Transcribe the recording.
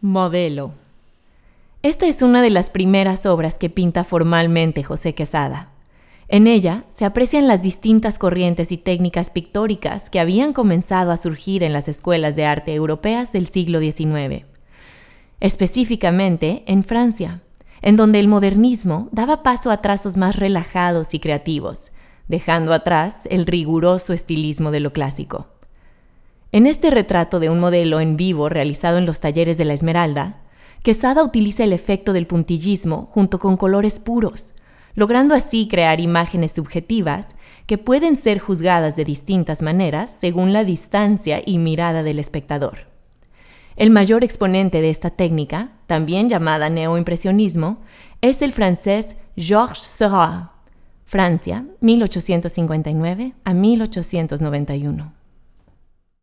Modelo. Esta es una de las primeras obras que pinta formalmente José Quesada. En ella se aprecian las distintas corrientes y técnicas pictóricas que habían comenzado a surgir en las escuelas de arte europeas del siglo XIX, específicamente en Francia, en donde el modernismo daba paso a trazos más relajados y creativos, dejando atrás el riguroso estilismo de lo clásico. En este retrato de un modelo en vivo realizado en los talleres de la Esmeralda, Quesada utiliza el efecto del puntillismo junto con colores puros, logrando así crear imágenes subjetivas que pueden ser juzgadas de distintas maneras según la distancia y mirada del espectador. El mayor exponente de esta técnica, también llamada neoimpresionismo, es el francés Georges Seurat, Francia, 1859 a 1891.